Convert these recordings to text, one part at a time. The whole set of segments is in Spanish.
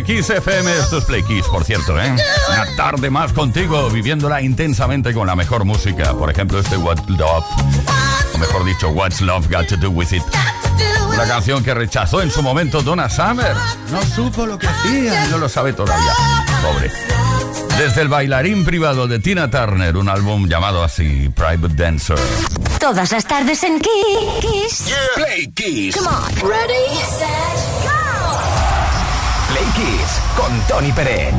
Kiss FM, esto es Play Kiss, por cierto, ¿eh? Una tarde más contigo, viviéndola intensamente con la mejor música. Por ejemplo, este What Love, o mejor dicho, What's Love Got to Do With It. Una canción que rechazó en su momento Donna Summer. No supo lo que hacía, no lo sabe todavía. Pobre. Desde el bailarín privado de Tina Turner, un álbum llamado así, Private Dancer. Todas las tardes en Kiss. Play Kiss. Come on. Ready, set, go. Con Tony Peret.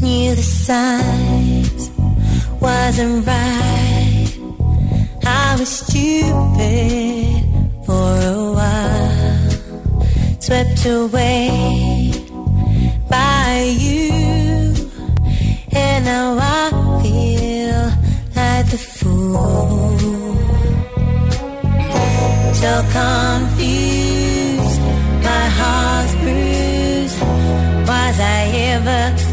Knew the signs wasn't right. I was stupid for a while, swept away by you, and now I fool. So confused, my heart's bruised. Was I ever?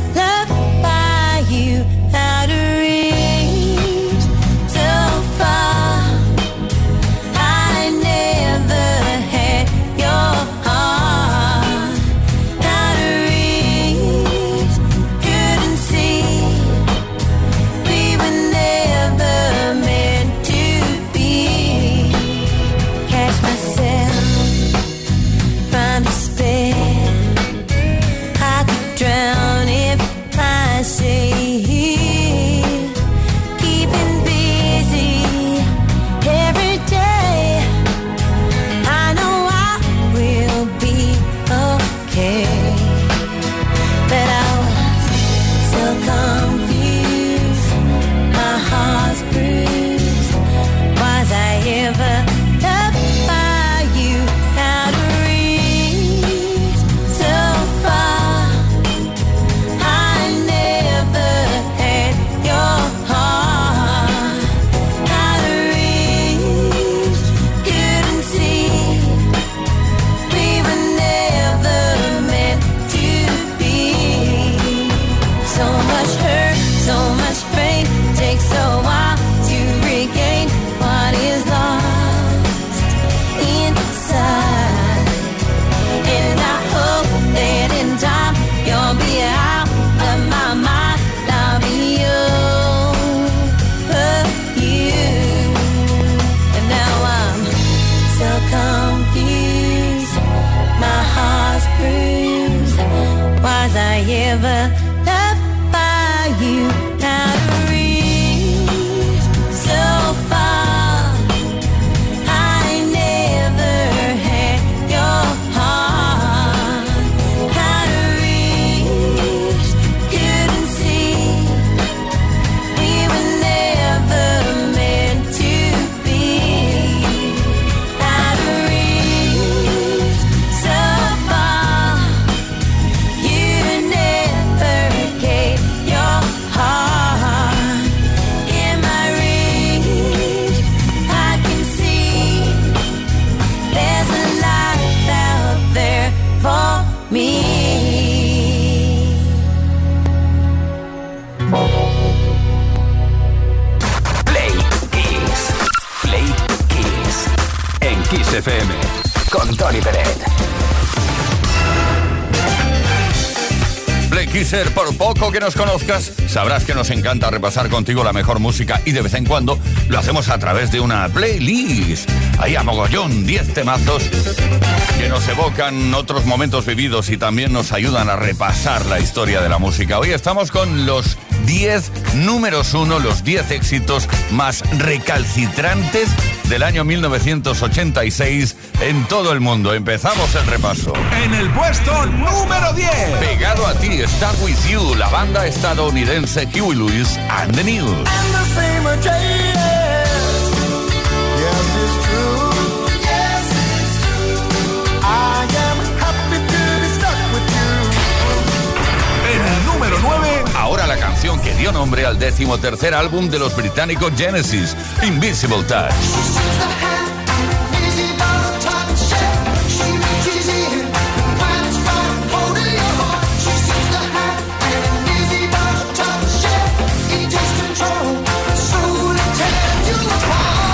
Que nos conozcas, sabrás que nos encanta repasar contigo la mejor música y de vez en cuando lo hacemos a través de una playlist. Ahí a mogollón, 10 temazos que nos evocan otros momentos vividos y también nos ayudan a repasar la historia de la música. Hoy estamos con los 10 números 1, los 10 éxitos más recalcitrantes del año 1986 en todo el mundo. Empezamos el repaso. En el puesto número 10. Pegado a ti está With You, la banda estadounidense Huey Lewis and the News. En 9. Ahora la canción que dio nombre al décimo tercer álbum de los británicos Genesis, Invisible Touch.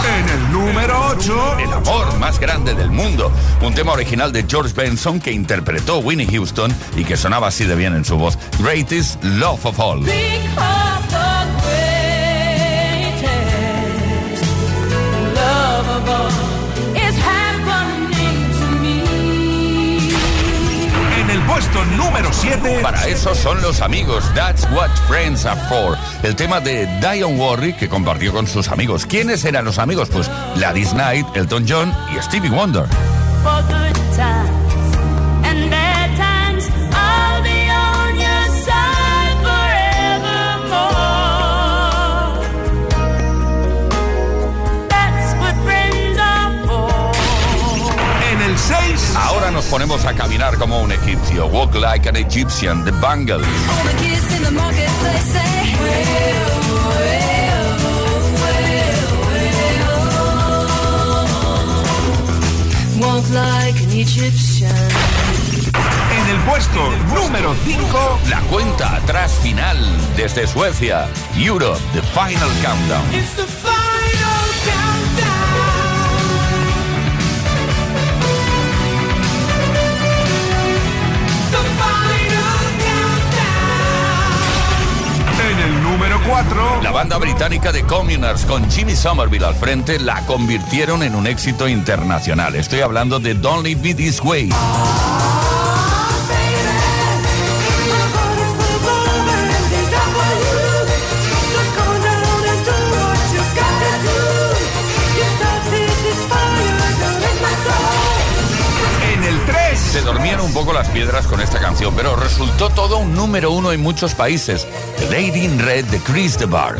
En más grande del mundo, un tema original de George Benson que interpretó Winnie Houston y que sonaba así de bien en su voz, Greatest Love of All. Because the greatest love of all is happening to me. En el puesto número 7. Para eso son los amigos, That's What Friends Are For. El tema de Dion Warwick que compartió con sus amigos. ¿Quiénes eran los amigos? Pues Gladys Knight, Elton John y Stevie Wonder. For good times and bad times, I'll be on your side forevermore. That's what friends are for. En el 6. Ahora nos ponemos a caminar como un egipcio. Walk like an Egyptian, The Bangles. En el puesto número 5. La cuenta atrás final desde Suecia. Europe, The Final Countdown. 4. La banda británica de Communards con Jimmy Somerville al frente la convirtieron en un éxito internacional. Estoy hablando de Don't Leave Me This Way. Poco las piedras con esta canción, pero resultó todo un número uno en muchos países. The Lady in Red de Chris DeBar.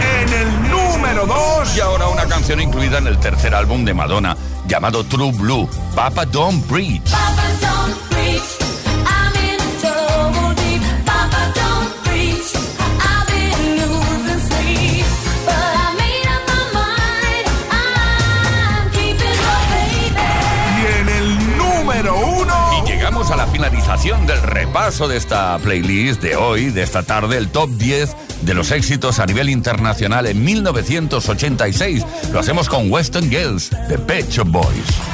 En el número 2. Y ahora una canción incluida en el tercer álbum de Madonna, llamado True Blue, Papa Don't Preach. Finalización del repaso de esta playlist de hoy, de esta tarde, el top 10 de los éxitos a nivel internacional en 1986. Lo hacemos con Western Girls, de Pet Boys.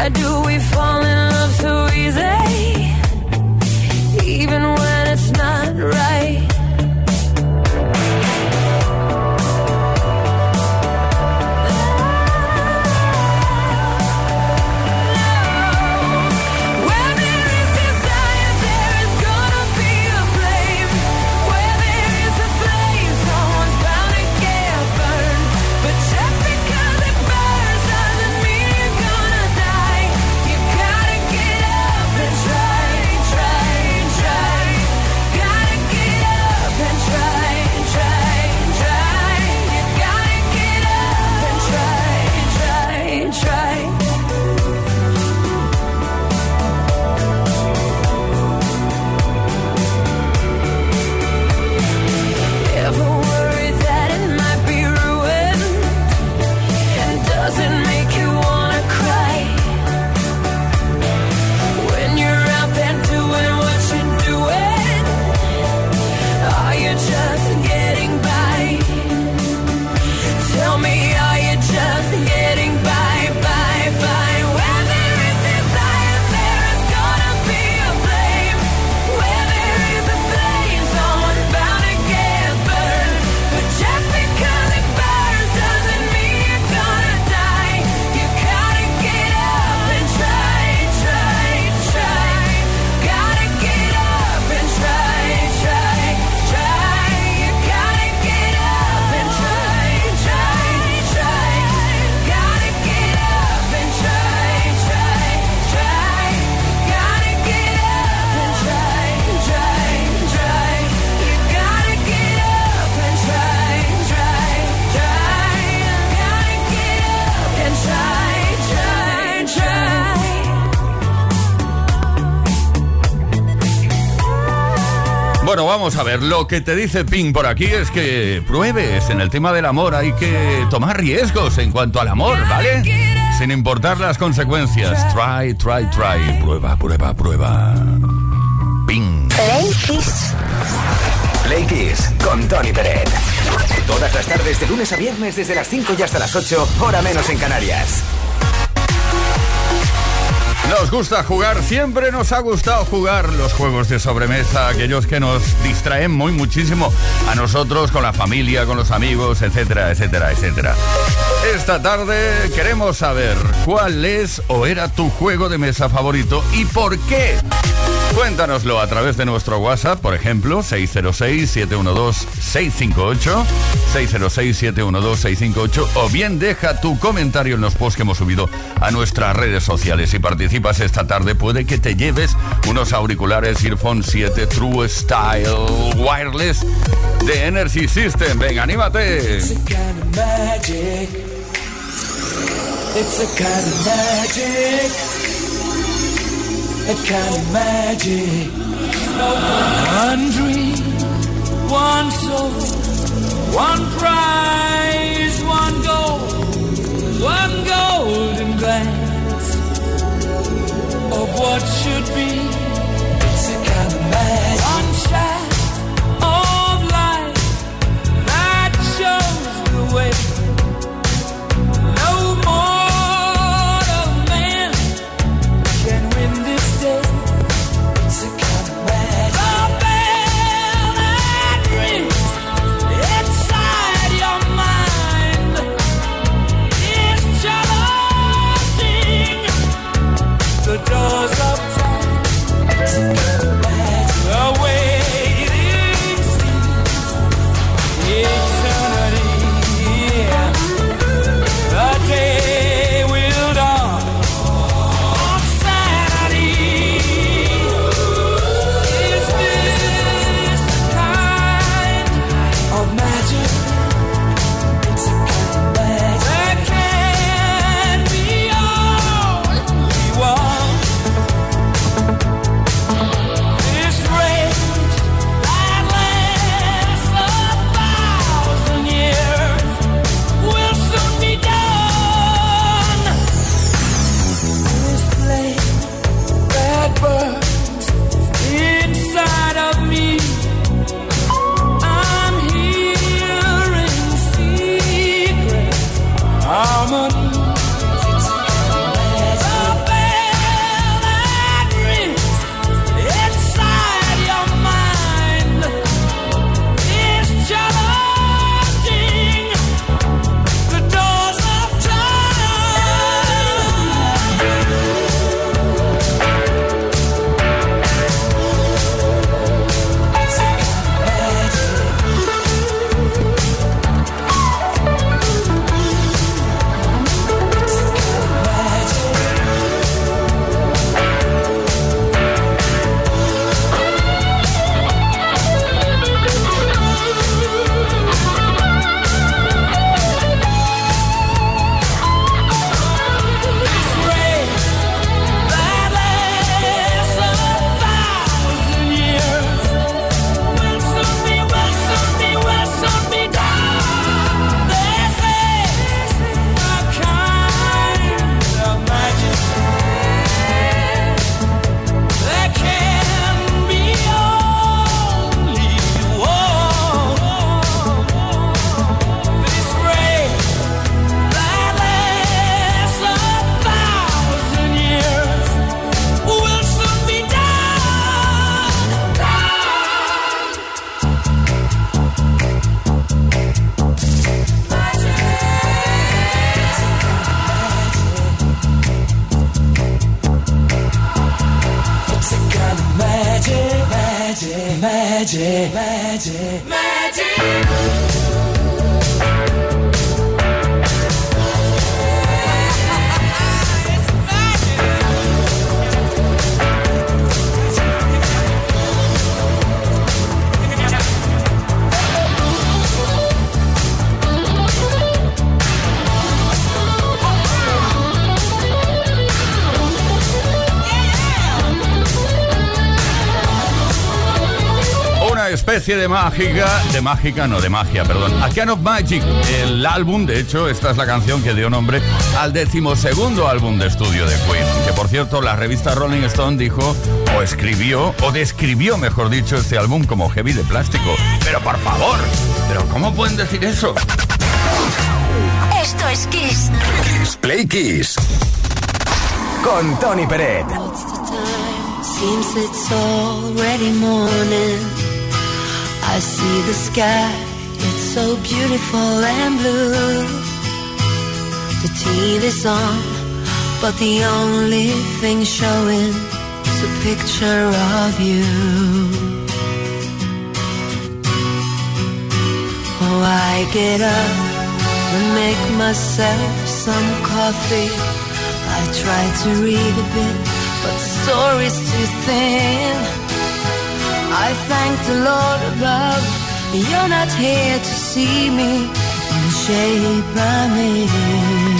Why do we fall vamos a ver. Lo que te dice Ping por aquí es que pruebes en el tema del amor. Hay que tomar riesgos en cuanto al amor, ¿vale? Sin importar las consecuencias. Try, try, try. Prueba, prueba, prueba. Ping. Play Kiss. Play Kiss con Tony Peret. Todas las tardes de lunes a viernes desde las 5 y hasta las 8, hora menos en Canarias. Nos gusta jugar, siempre nos ha gustado jugar los juegos de sobremesa, aquellos que nos distraen muy muchísimo a nosotros, con la familia, con los amigos, etcétera, etcétera, etcétera. Esta tarde queremos saber cuál es o era tu juego de mesa favorito y por qué. Cuéntanoslo a través de nuestro WhatsApp, por ejemplo, 606-712-658, 606-712-658, o bien deja tu comentario en los posts que hemos subido a nuestras redes sociales. Si participas esta tarde, puede que te lleves unos auriculares Earphone 7 True Style Wireless de Energy System. Venga, anímate. One dream, one soul, one prize, especie de mágica, de mágica, no, de magia, perdón. A Can of Magic, el álbum, de hecho, esta es la canción que dio nombre al decimosegundo álbum de estudio de Queen. Que por cierto, la revista Rolling Stone dijo, o escribió, o describió, mejor dicho, este álbum como heavy de plástico. Pero por favor, ¿pero cómo pueden decir eso? Esto es Kiss. Kiss Play Kiss. Con Tony Peret. What's the time? Seems it's already morning. I see the sky, it's so beautiful and blue. The TV's on, but the only thing showing is a picture of you. Oh, I get up and make myself some coffee. I try to read a bit, but the story's too thin. I thank the Lord above, you're not here to see me in the shape I'm in.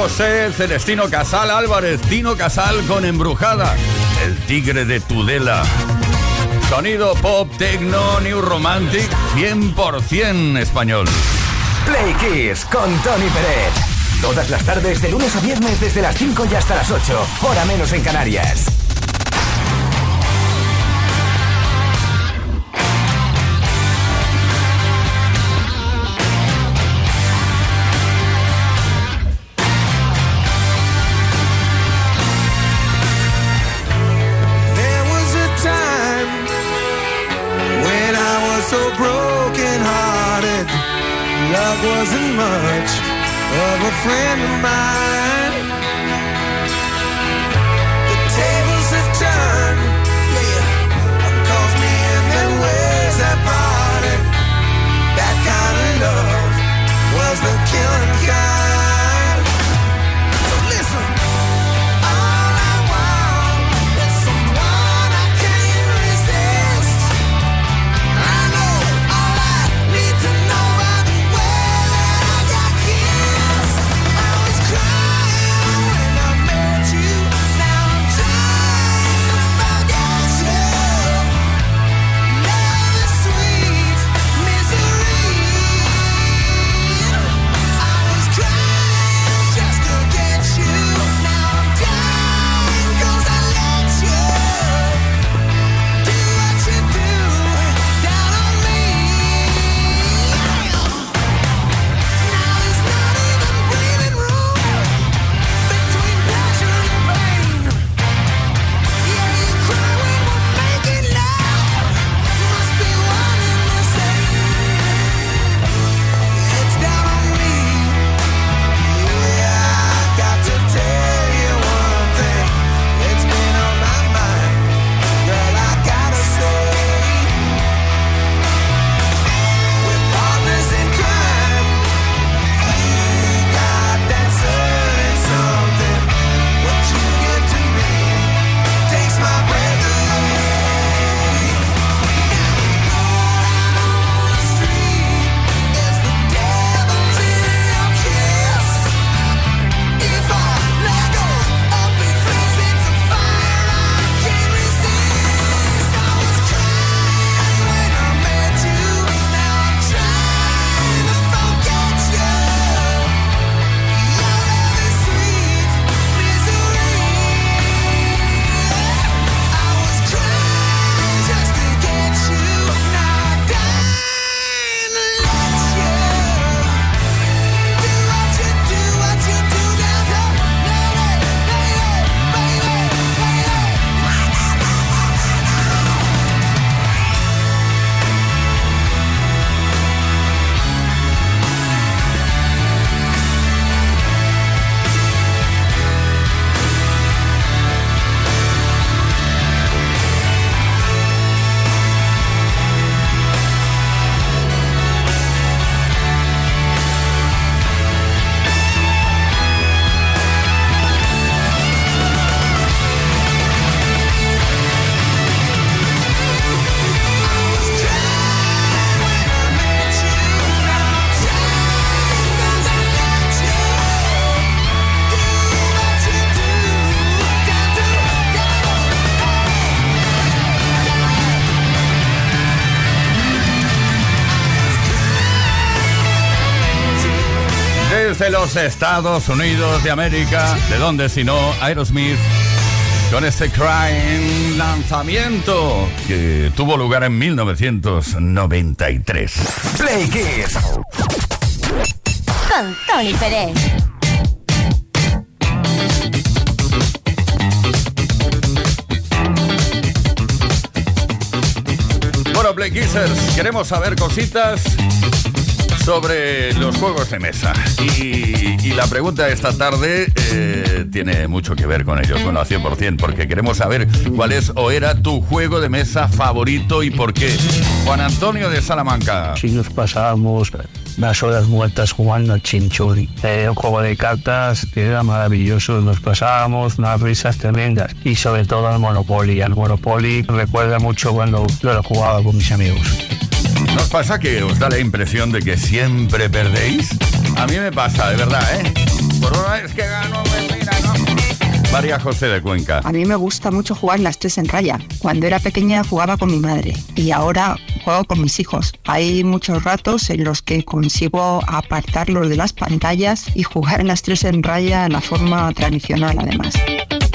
José Celestino Casal Álvarez, Tino Casal con Embrujada, El Tigre de Tudela. Sonido pop, techno, new romantic, 100% español. Play Kiss con Tony Pérez. Todas las tardes, de lunes a viernes, desde las 5 y hasta las 8, hora menos en Canarias. wasn't much of a friend of mine. Estados Unidos de América, ¿de dónde si no? Aerosmith con este Crying lanzamiento que tuvo lugar en 1993. Play Kiss. Con Tony Pérez. Bueno, Play Kissers, queremos saber cositas sobre los juegos de mesa. Y, la pregunta de esta tarde eh, tiene mucho que ver con ellos, bueno, al 100%, porque queremos saber cuál es o era tu juego de mesa favorito y por qué. Juan Antonio de Salamanca. Sí, nos pasábamos las horas muertas jugando al chinchuri. Eh, un juego de cartas que era maravilloso. Nos pasábamos unas risas tremendas. Y sobre todo al Monopoly. Al Monopoly recuerda mucho cuando lo jugaba con mis amigos. ¿Nos pasa que os da la impresión de que siempre perdéis? A mí me pasa, de verdad, ¿eh? Por una vez que gano, pues mira, ¿no? María José de Cuenca. A mí me gusta mucho jugar las tres en raya. Cuando era pequeña jugaba con mi madre y ahora juego con mis hijos. Hay muchos ratos en los que consigo apartarlos de las pantallas y jugar en las tres en raya en la forma tradicional además.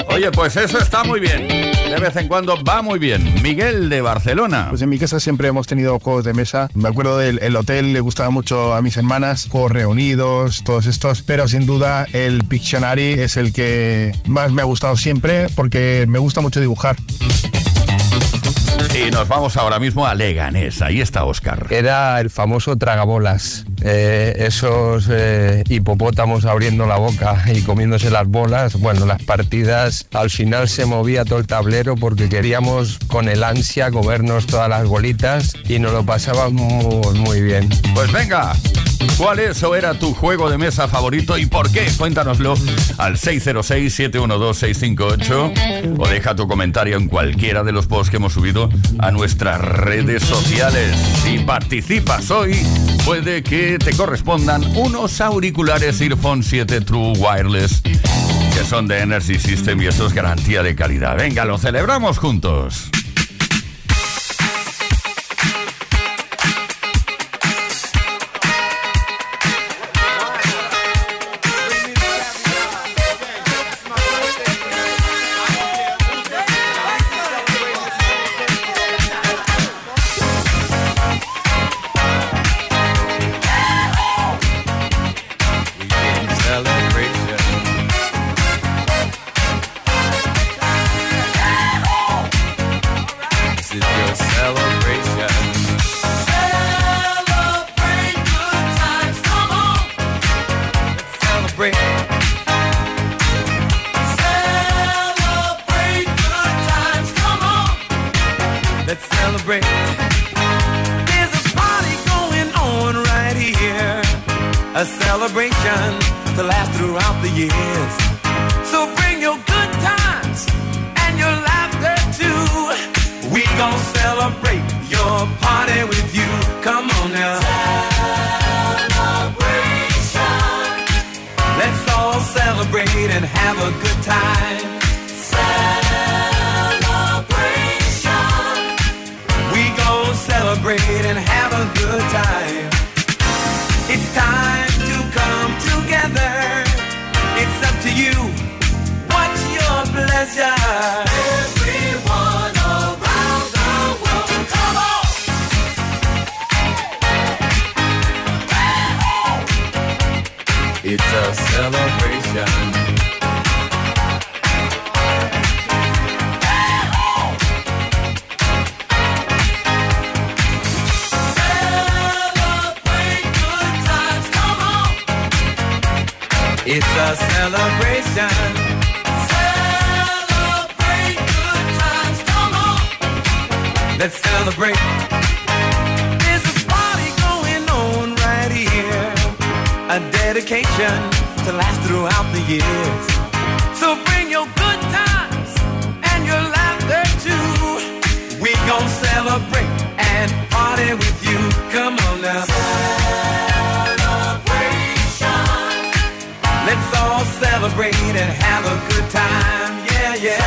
Oye, pues eso está muy bien. De vez en cuando va muy bien. Miguel de Barcelona. Pues en mi casa siempre hemos tenido juegos de mesa. Me acuerdo del el hotel, le gustaba mucho a mis hermanas, juegos reunidos, todos estos. Pero sin duda el Pictionary es el que más me ha gustado siempre porque me gusta mucho dibujar. Y nos vamos ahora mismo a Leganés. Ahí está Oscar. Era el famoso tragabolas. Eh, esos eh, hipopótamos abriendo la boca y comiéndose las bolas. Bueno, las partidas al final se movía todo el tablero porque queríamos con el ansia comernos todas las bolitas y nos lo pasábamos muy, muy bien. Pues venga, ¿cuál es o era tu juego de mesa favorito y por qué? Cuéntanoslo al 606-712-658 o deja tu comentario en cualquiera de los posts que hemos subido a nuestras redes sociales. Si participas hoy, puede que te correspondan unos auriculares Earphone 7 True Wireless que son de Energy System y eso es garantía de calidad. Venga, lo celebramos juntos. Celebrate your party with you. Come on now. Celebration. Let's all celebrate and have a good time. Celebration. We gon' celebrate and have a good time. It's time to come together. It's up to you. What's your pleasure? Celebration. Celebrate good times, come on. It's a celebration. Celebrate good times, come on. Let's celebrate. There's a party going on right here. A dedication to last throughout the years. So bring your good times and your laughter too. We gon' celebrate and party with you. Come on now. Celebration. Let's all celebrate and have a good time. Yeah, yeah.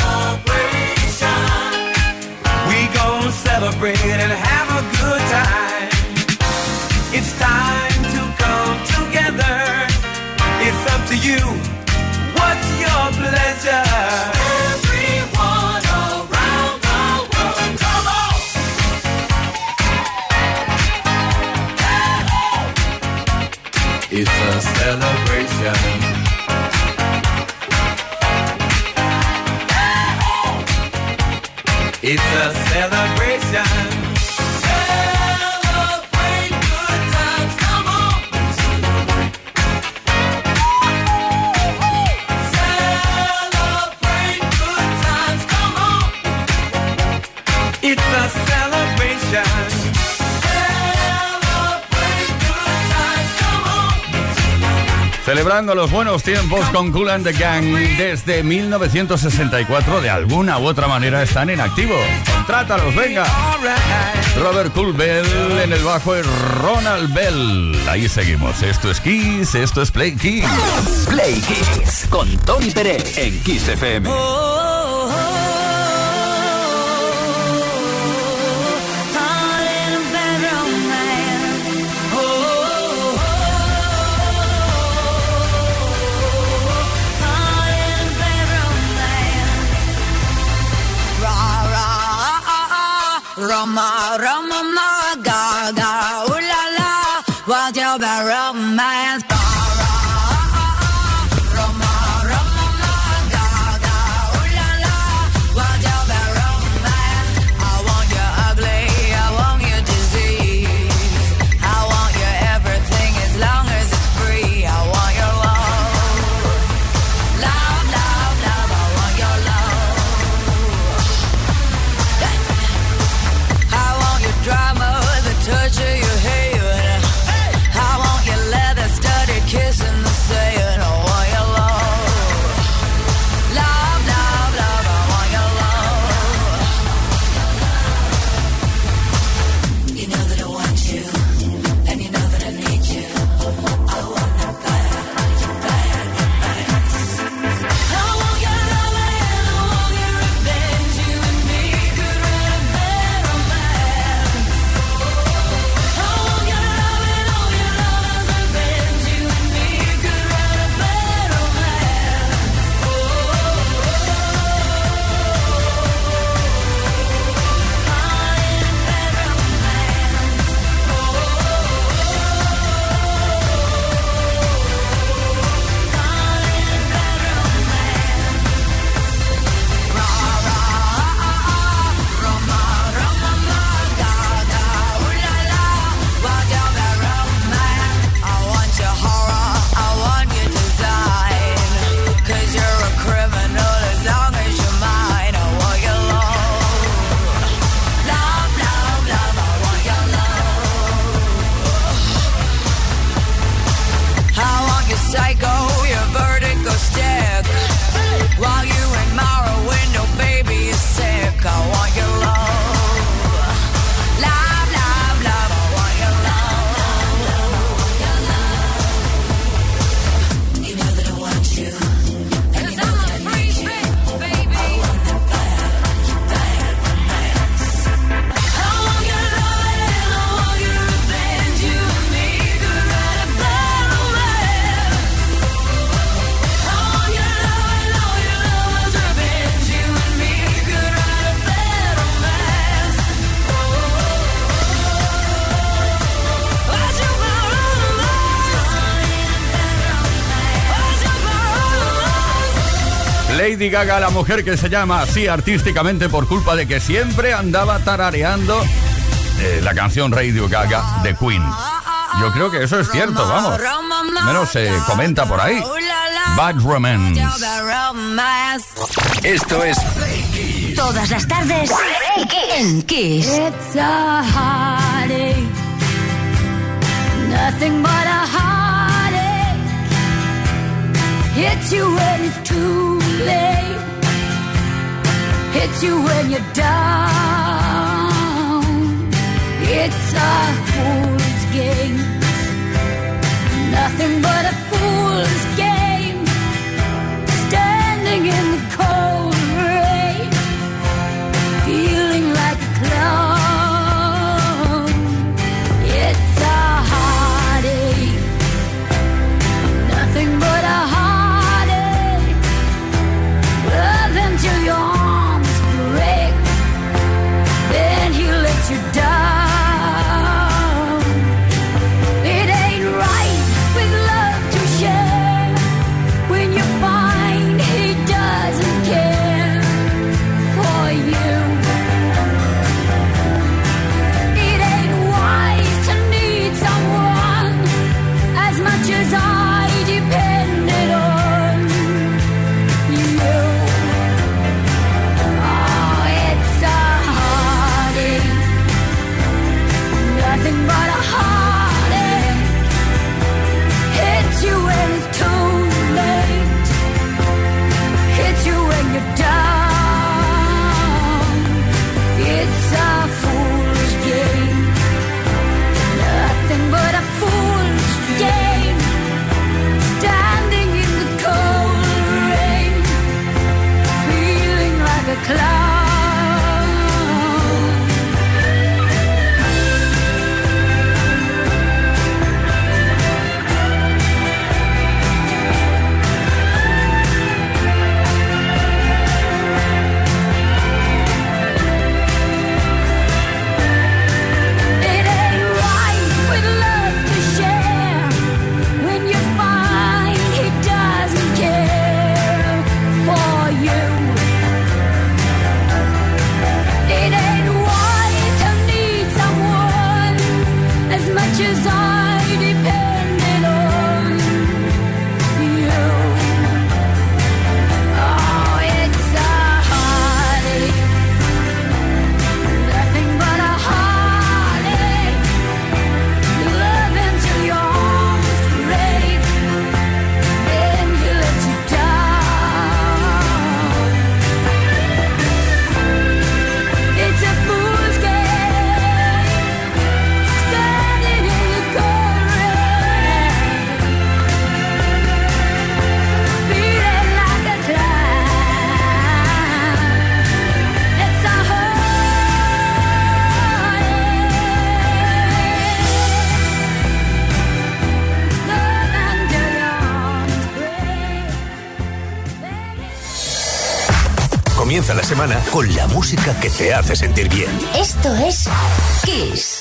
Celebration. We gon' celebrate and have a good time. It's time it's up to you. What's your pleasure? recordando los buenos tiempos con Cool and the Gang desde 1964. De alguna u otra manera están en activo. Trátalos, venga. Robert Cool Bell en el bajo y Ronald Bell. Ahí seguimos. Esto es Kiss, esto es Play Kiss. Play Kiss con Tony Pérez en Kiss FM. Oh, Rama, Rama, Gaga. Lady Gaga, la mujer que se llama así artísticamente por culpa de que siempre andaba tarareando eh, la canción Radio Gaga de Queen. Yo creo que eso es cierto, vamos. Menos se eh, comenta por ahí. Bad Romance. Esto es Todas las tardes en Kiss. It's a. Nothing but a heartache. Hits you when it's too late. Hit you when you're down. It's a fool's game. Nothing but a fool's game. Standing in saw que te hace sentir bien. Esto es Kiss.